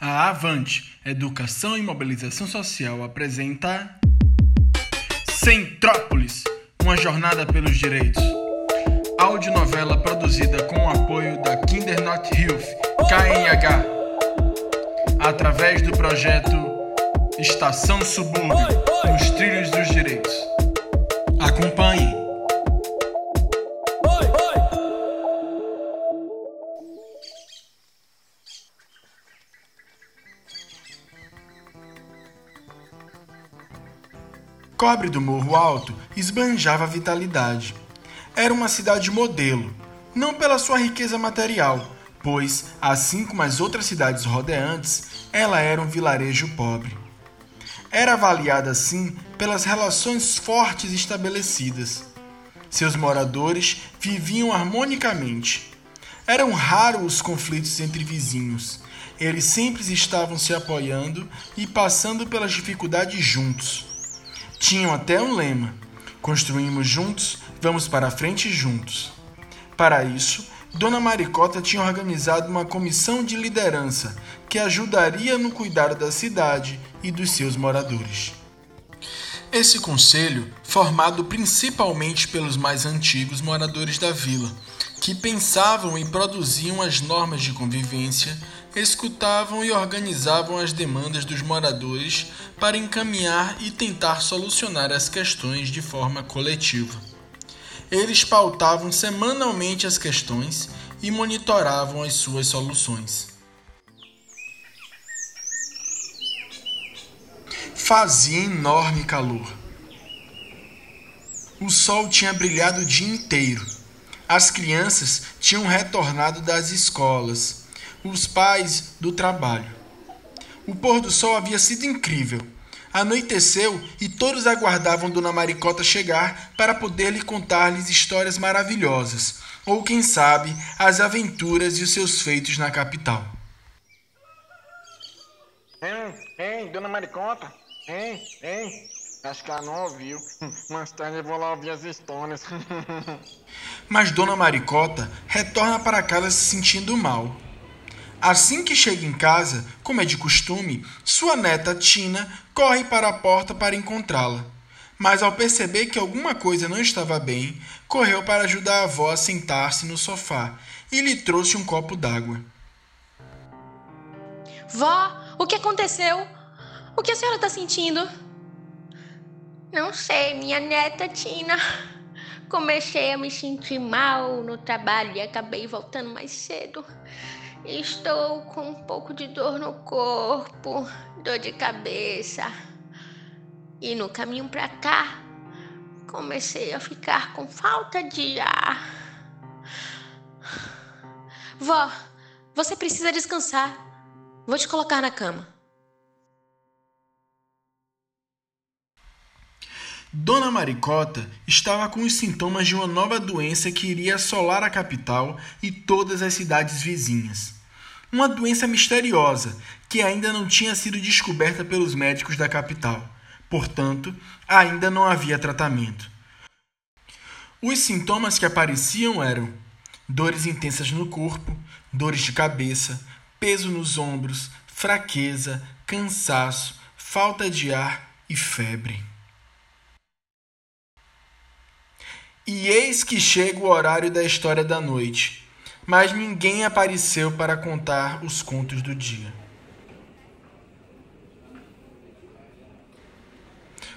A Avante, Educação e Mobilização Social apresenta Centrópolis, uma jornada pelos direitos. Audionovela produzida com o apoio da Kinder Not Health, KNH, através do projeto Estação Subúrbio, nos trilhos Cobre do Morro Alto esbanjava vitalidade. Era uma cidade modelo, não pela sua riqueza material, pois, assim como as outras cidades rodeantes, ela era um vilarejo pobre. Era avaliada assim pelas relações fortes estabelecidas. Seus moradores viviam harmonicamente. Eram raros os conflitos entre vizinhos. Eles sempre estavam se apoiando e passando pelas dificuldades juntos. Tinham até um lema: Construímos juntos, vamos para frente juntos. Para isso, Dona Maricota tinha organizado uma comissão de liderança que ajudaria no cuidado da cidade e dos seus moradores. Esse conselho, formado principalmente pelos mais antigos moradores da vila, que pensavam e produziam as normas de convivência, escutavam e organizavam as demandas dos moradores para encaminhar e tentar solucionar as questões de forma coletiva. Eles pautavam semanalmente as questões e monitoravam as suas soluções. Fazia enorme calor. O sol tinha brilhado o dia inteiro. As crianças tinham retornado das escolas, os pais do trabalho. O pôr do sol havia sido incrível. Anoiteceu e todos aguardavam Dona Maricota chegar para poder lhe contar-lhes histórias maravilhosas, ou quem sabe, as aventuras e os seus feitos na capital. Hein, hein, Dona Maricota? Hein, hein? Acho que ela não ouviu. Mais tarde eu vou lá ouvir as histórias. Mas Dona Maricota retorna para casa se sentindo mal. Assim que chega em casa, como é de costume, sua neta Tina corre para a porta para encontrá-la. Mas ao perceber que alguma coisa não estava bem, correu para ajudar a avó a sentar-se no sofá e lhe trouxe um copo d'água. Vó, o que aconteceu? O que a senhora está sentindo? Não sei, minha neta Tina. Comecei a me sentir mal no trabalho e acabei voltando mais cedo. Estou com um pouco de dor no corpo, dor de cabeça. E no caminho para cá, comecei a ficar com falta de ar. Vó, você precisa descansar. Vou te colocar na cama. Dona Maricota estava com os sintomas de uma nova doença que iria assolar a capital e todas as cidades vizinhas. Uma doença misteriosa que ainda não tinha sido descoberta pelos médicos da capital. Portanto, ainda não havia tratamento. Os sintomas que apareciam eram dores intensas no corpo, dores de cabeça, peso nos ombros, fraqueza, cansaço, falta de ar e febre. E eis que chega o horário da história da noite, mas ninguém apareceu para contar os contos do dia.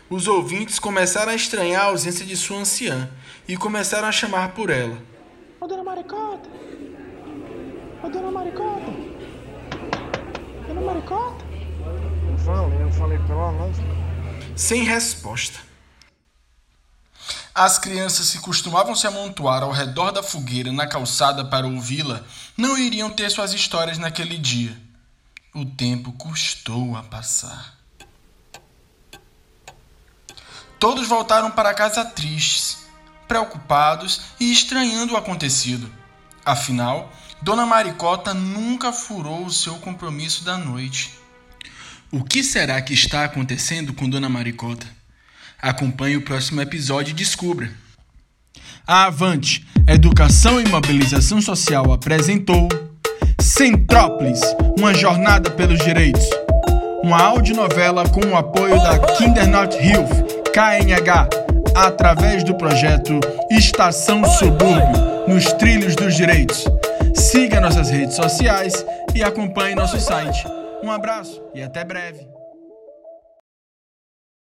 Os ouvintes começaram a estranhar a ausência de sua anciã e começaram a chamar por ela. Ô, Dona Maricota! Ô, Dona Maricota! Dona Maricota! Não falei, eu falei pelo amor Sem resposta. As crianças que costumavam se amontoar ao redor da fogueira na calçada para ouvi-la não iriam ter suas histórias naquele dia. O tempo custou a passar. Todos voltaram para casa tristes, preocupados e estranhando o acontecido. Afinal, Dona Maricota nunca furou o seu compromisso da noite. O que será que está acontecendo com Dona Maricota? Acompanhe o próximo episódio e descubra. A Avante, Educação e Mobilização Social apresentou Centrópolis, uma jornada pelos direitos. Uma audionovela com o apoio da Kindernot Hilfe, KNH, através do projeto Estação Subúrbio, nos trilhos dos direitos. Siga nossas redes sociais e acompanhe nosso site. Um abraço e até breve.